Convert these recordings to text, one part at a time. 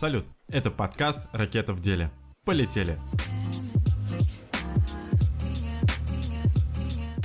Салют, это подкаст «Ракета в деле». Полетели!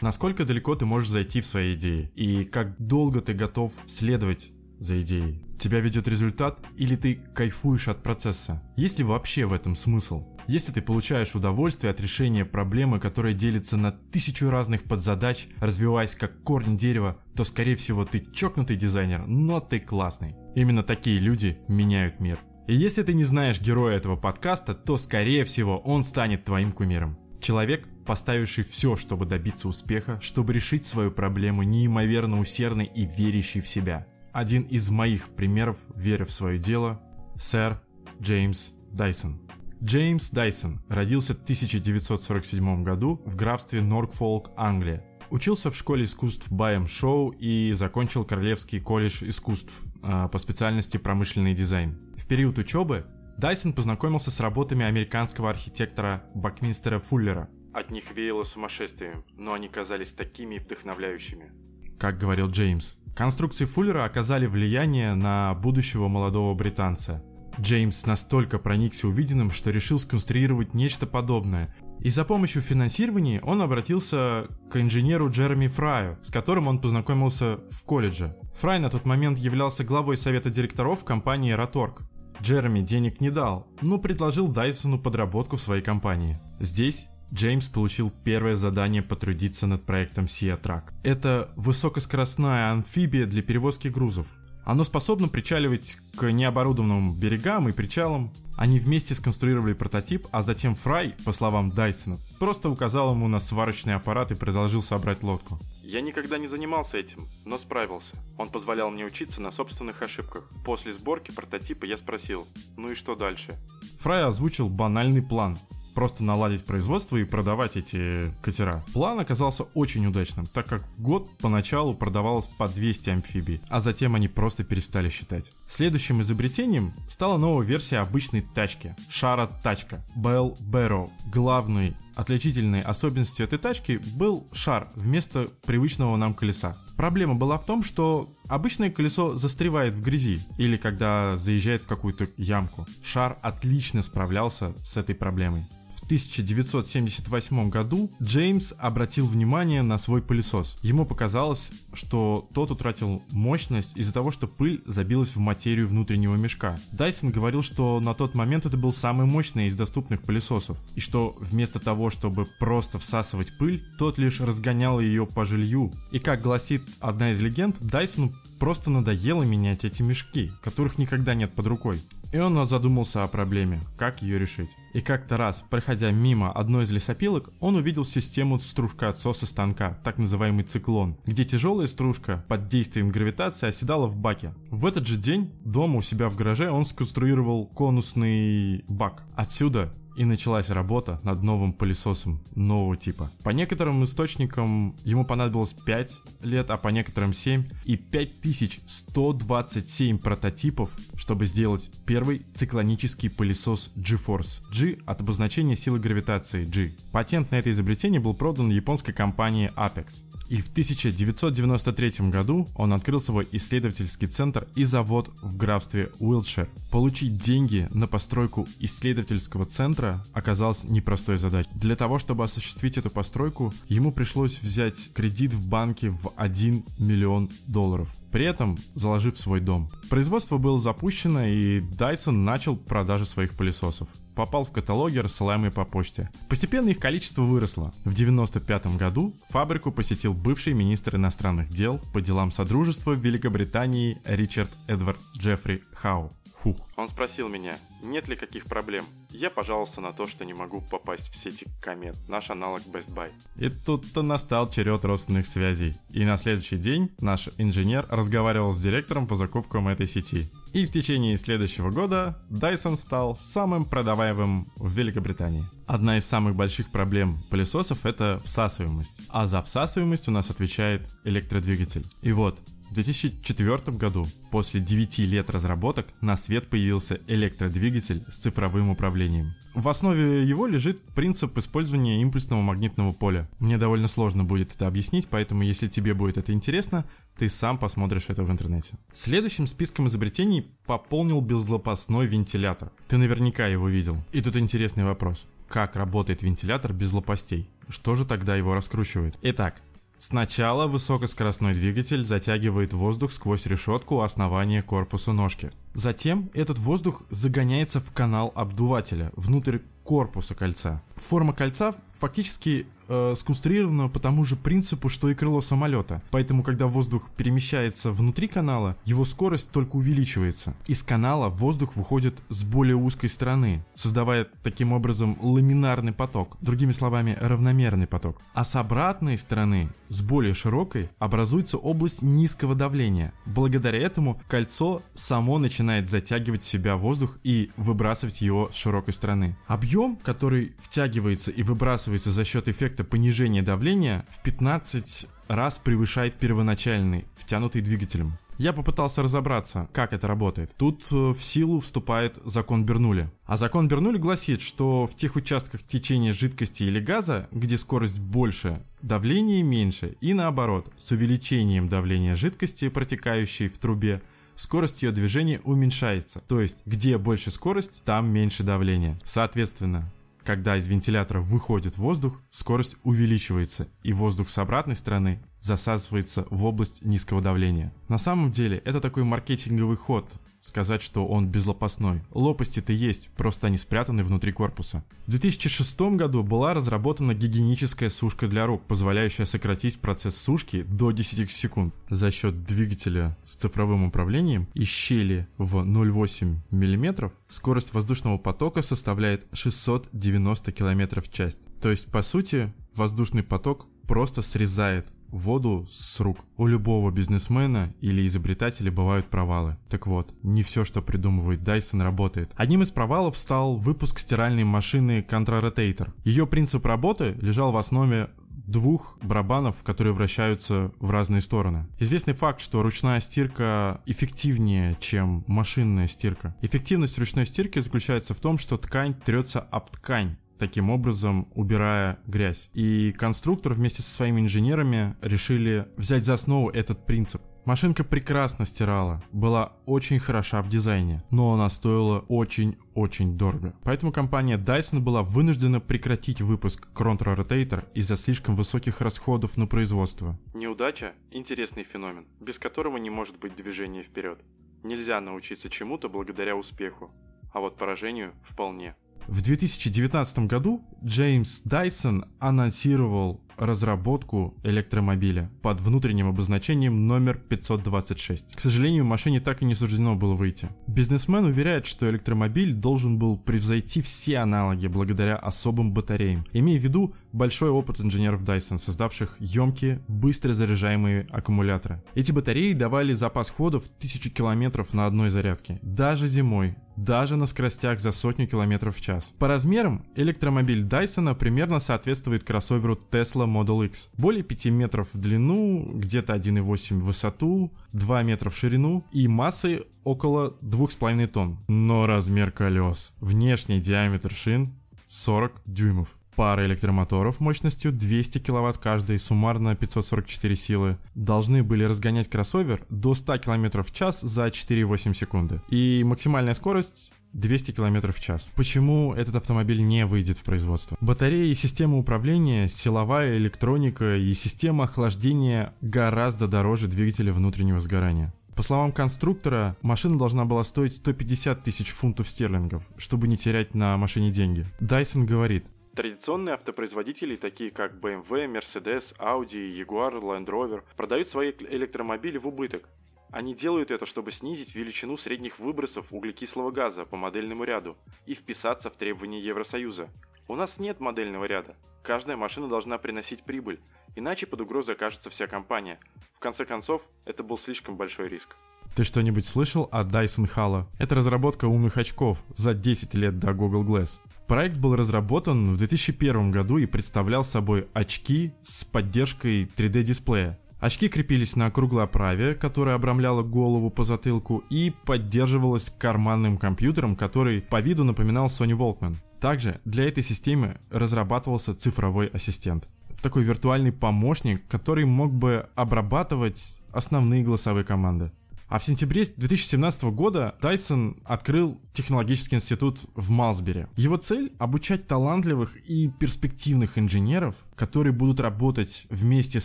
Насколько далеко ты можешь зайти в своей идее? И как долго ты готов следовать за идеей? Тебя ведет результат или ты кайфуешь от процесса? Есть ли вообще в этом смысл? Если ты получаешь удовольствие от решения проблемы, которая делится на тысячу разных подзадач, развиваясь как корень дерева, то скорее всего ты чокнутый дизайнер, но ты классный. Именно такие люди меняют мир. И если ты не знаешь героя этого подкаста, то скорее всего он станет твоим кумиром. Человек, поставивший все, чтобы добиться успеха, чтобы решить свою проблему, неимоверно усердный и верящий в себя. Один из моих примеров веры в свое дело – сэр Джеймс Дайсон. Джеймс Дайсон родился в 1947 году в графстве Норкфолк, Англия. Учился в школе искусств Байем Шоу и закончил Королевский колледж искусств а, по специальности промышленный дизайн. В период учебы Дайсон познакомился с работами американского архитектора Бакминстера Фуллера. От них веяло сумасшествием, но они казались такими вдохновляющими. Как говорил Джеймс, конструкции Фуллера оказали влияние на будущего молодого британца. Джеймс настолько проникся увиденным, что решил сконструировать нечто подобное. И за помощью финансирования он обратился к инженеру Джереми Фраю, с которым он познакомился в колледже. Фрай на тот момент являлся главой совета директоров компании Роторг. Джереми денег не дал, но предложил Дайсону подработку в своей компании. Здесь Джеймс получил первое задание потрудиться над проектом Sea Track. Это высокоскоростная амфибия для перевозки грузов. Оно способно причаливать к необорудованным берегам и причалам. Они вместе сконструировали прототип, а затем Фрай, по словам Дайсона, просто указал ему на сварочный аппарат и предложил собрать лодку. Я никогда не занимался этим, но справился. Он позволял мне учиться на собственных ошибках. После сборки прототипа я спросил, ну и что дальше? Фрай озвучил банальный план просто наладить производство и продавать эти катера. План оказался очень удачным, так как в год поначалу продавалось по 200 амфибий, а затем они просто перестали считать. Следующим изобретением стала новая версия обычной тачки – шара-тачка Bell Barrow. Главной отличительной особенностью этой тачки был шар вместо привычного нам колеса. Проблема была в том, что обычное колесо застревает в грязи или когда заезжает в какую-то ямку. Шар отлично справлялся с этой проблемой. 1978 году Джеймс обратил внимание на свой пылесос. Ему показалось, что тот утратил мощность из-за того, что пыль забилась в материю внутреннего мешка. Дайсон говорил, что на тот момент это был самый мощный из доступных пылесосов, и что вместо того, чтобы просто всасывать пыль, тот лишь разгонял ее по жилью. И как гласит одна из легенд, Дайсону просто надоело менять эти мешки, которых никогда нет под рукой. И он задумался о проблеме, как ее решить. И как-то раз, проходя мимо одной из лесопилок, он увидел систему стружка-отсоса станка, так называемый циклон, где тяжелая стружка под действием гравитации оседала в баке. В этот же день дома у себя в гараже он сконструировал конусный бак. Отсюда и началась работа над новым пылесосом нового типа. По некоторым источникам ему понадобилось 5 лет, а по некоторым 7 и 5127 прототипов, чтобы сделать первый циклонический пылесос G-Force. G от обозначения силы гравитации G. Патент на это изобретение был продан японской компании Apex. И в 1993 году он открыл свой исследовательский центр и завод в графстве Уилтшир. Получить деньги на постройку исследовательского центра оказалось непростой задачей. Для того, чтобы осуществить эту постройку, ему пришлось взять кредит в банке в 1 миллион долларов при этом заложив свой дом. Производство было запущено и Dyson начал продажи своих пылесосов. Попал в каталоги, рассылаемые по почте. Постепенно их количество выросло. В 1995 году фабрику посетил бывший министр иностранных дел по делам Содружества в Великобритании Ричард Эдвард Джеффри Хау. Фух. Он спросил меня, нет ли каких проблем. Я пожаловался на то, что не могу попасть в сети Комет, наш аналог Best Buy. И тут-то настал черед родственных связей. И на следующий день наш инженер разговаривал с директором по закупкам этой сети. И в течение следующего года Dyson стал самым продаваемым в Великобритании. Одна из самых больших проблем пылесосов это всасываемость. А за всасываемость у нас отвечает электродвигатель. И вот, В 2004 году, после 9 лет разработок, на свет появился электродвигатель с цифровым управлением. В основе его лежит принцип использования импульсного магнитного поля. Мне довольно сложно будет это объяснить, поэтому если тебе будет это интересно, ты сам посмотришь это в интернете. Следующим списком изобретений пополнил безлопастной вентилятор. Ты наверняка его видел. И тут интересный вопрос. Как работает вентилятор без лопастей? Что же тогда его раскручивает? Итак, Сначала высокоскоростной двигатель затягивает воздух сквозь решетку основания корпуса ножки. Затем этот воздух загоняется в канал обдувателя, внутрь корпуса кольца. Форма кольца фактически э, сконструирована по тому же принципу, что и крыло самолета. Поэтому, когда воздух перемещается внутри канала, его скорость только увеличивается. Из канала воздух выходит с более узкой стороны, создавая таким образом ламинарный поток, другими словами, равномерный поток. А с обратной стороны, с более широкой, образуется область низкого давления. Благодаря этому кольцо само начинает затягивать в себя воздух и выбрасывать его с широкой стороны. Объем, который втягивается и выбрасывается за счет эффекта понижения давления, в 15 раз превышает первоначальный, втянутый двигателем. Я попытался разобраться, как это работает. Тут э, в силу вступает закон Бернули. А закон Бернули гласит, что в тех участках течения жидкости или газа, где скорость больше, давление меньше, и наоборот, с увеличением давления жидкости, протекающей в трубе, скорость ее движения уменьшается. То есть, где больше скорость, там меньше давление. Соответственно, когда из вентилятора выходит воздух, скорость увеличивается, и воздух с обратной стороны засасывается в область низкого давления. На самом деле это такой маркетинговый ход, сказать, что он безлопастной. Лопасти-то есть, просто они спрятаны внутри корпуса. В 2006 году была разработана гигиеническая сушка для рук, позволяющая сократить процесс сушки до 10 секунд за счет двигателя с цифровым управлением и щели в 0,8 мм. Скорость воздушного потока составляет 690 км в час. То есть, по сути, воздушный поток просто срезает воду с рук. У любого бизнесмена или изобретателя бывают провалы. Так вот, не все, что придумывает Dyson, работает. Одним из провалов стал выпуск стиральной машины Contra Rotator. Ее принцип работы лежал в основе двух барабанов, которые вращаются в разные стороны. Известный факт, что ручная стирка эффективнее, чем машинная стирка. Эффективность ручной стирки заключается в том, что ткань трется об ткань таким образом убирая грязь. И конструктор вместе со своими инженерами решили взять за основу этот принцип. Машинка прекрасно стирала, была очень хороша в дизайне, но она стоила очень-очень дорого. Поэтому компания Dyson была вынуждена прекратить выпуск Contra Rotator из-за слишком высоких расходов на производство. Неудача – интересный феномен, без которого не может быть движения вперед. Нельзя научиться чему-то благодаря успеху, а вот поражению – вполне. В 2019 году Джеймс Дайсон анонсировал разработку электромобиля под внутренним обозначением номер 526. К сожалению, машине так и не суждено было выйти. Бизнесмен уверяет, что электромобиль должен был превзойти все аналоги благодаря особым батареям, имея в виду большой опыт инженеров Dyson, создавших емкие, быстро заряжаемые аккумуляторы. Эти батареи давали запас хода в 1000 километров на одной зарядке. Даже зимой, даже на скоростях за сотню километров в час. По размерам электромобиль Dyson примерно соответствует кроссоверу Tesla Model X. Более 5 метров в длину, где-то 1,8 в высоту, 2 метра в ширину и массой около 2,5 тонн. Но размер колес, внешний диаметр шин 40 дюймов пара электромоторов мощностью 200 кВт каждый, суммарно 544 силы, должны были разгонять кроссовер до 100 км в час за 4,8 секунды. И максимальная скорость 200 км в час. Почему этот автомобиль не выйдет в производство? Батареи и система управления, силовая электроника и система охлаждения гораздо дороже двигателя внутреннего сгорания. По словам конструктора, машина должна была стоить 150 тысяч фунтов стерлингов, чтобы не терять на машине деньги. Дайсон говорит, Традиционные автопроизводители, такие как BMW, Mercedes, Audi, Jaguar, Land Rover, продают свои электромобили в убыток. Они делают это, чтобы снизить величину средних выбросов углекислого газа по модельному ряду и вписаться в требования Евросоюза. У нас нет модельного ряда. Каждая машина должна приносить прибыль, иначе под угрозой окажется вся компания. В конце концов, это был слишком большой риск. Ты что-нибудь слышал о Dyson Halo? Это разработка умных очков за 10 лет до Google Glass. Проект был разработан в 2001 году и представлял собой очки с поддержкой 3D-дисплея. Очки крепились на круглой оправе, которая обрамляла голову по затылку и поддерживалась карманным компьютером, который по виду напоминал Sony Walkman. Также для этой системы разрабатывался цифровой ассистент. Такой виртуальный помощник, который мог бы обрабатывать основные голосовые команды. А в сентябре 2017 года Dyson открыл технологический институт в Малсбери. Его цель — обучать талантливых и перспективных инженеров, которые будут работать вместе с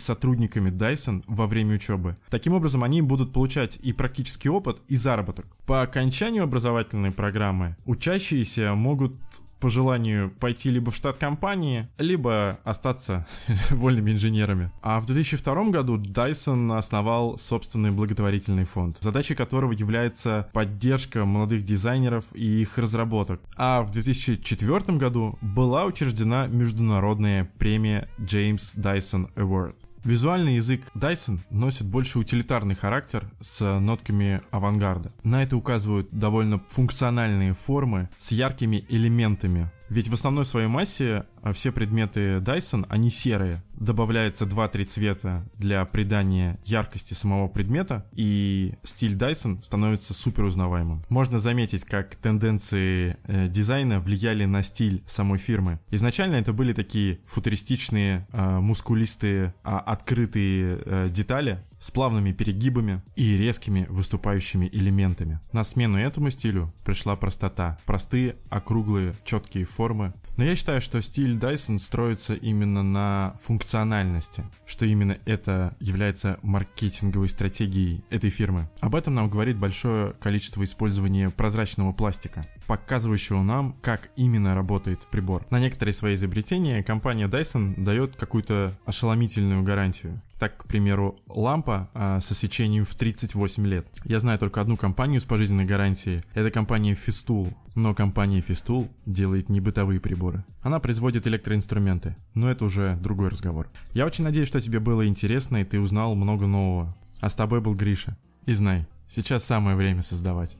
сотрудниками Dyson во время учебы. Таким образом, они будут получать и практический опыт, и заработок. По окончанию образовательной программы учащиеся могут по желанию пойти либо в штат компании, либо остаться вольными инженерами. А в 2002 году Dyson основал собственный благотворительный фонд, задачей которого является поддержка молодых дизайнеров и их разработок. А в 2004 году была учреждена международная премия James Dyson Award. Визуальный язык Dyson носит больше утилитарный характер с нотками авангарда. На это указывают довольно функциональные формы с яркими элементами. Ведь в основной своей массе а все предметы Dyson, они серые. Добавляется 2-3 цвета для придания яркости самого предмета, и стиль Dyson становится супер узнаваемым. Можно заметить, как тенденции э, дизайна влияли на стиль самой фирмы. Изначально это были такие футуристичные, э, мускулистые, э, открытые э, детали, с плавными перегибами и резкими выступающими элементами. На смену этому стилю пришла простота. Простые, округлые, четкие формы, но я считаю, что стиль Dyson строится именно на функциональности, что именно это является маркетинговой стратегией этой фирмы. Об этом нам говорит большое количество использования прозрачного пластика, показывающего нам, как именно работает прибор. На некоторые свои изобретения компания Dyson дает какую-то ошеломительную гарантию. Так, к примеру, лампа а, со свечением в 38 лет. Я знаю только одну компанию с пожизненной гарантией. Это компания Festool. Но компания Festool делает не бытовые приборы. Она производит электроинструменты. Но это уже другой разговор. Я очень надеюсь, что тебе было интересно и ты узнал много нового. А с тобой был Гриша. И знай, сейчас самое время создавать.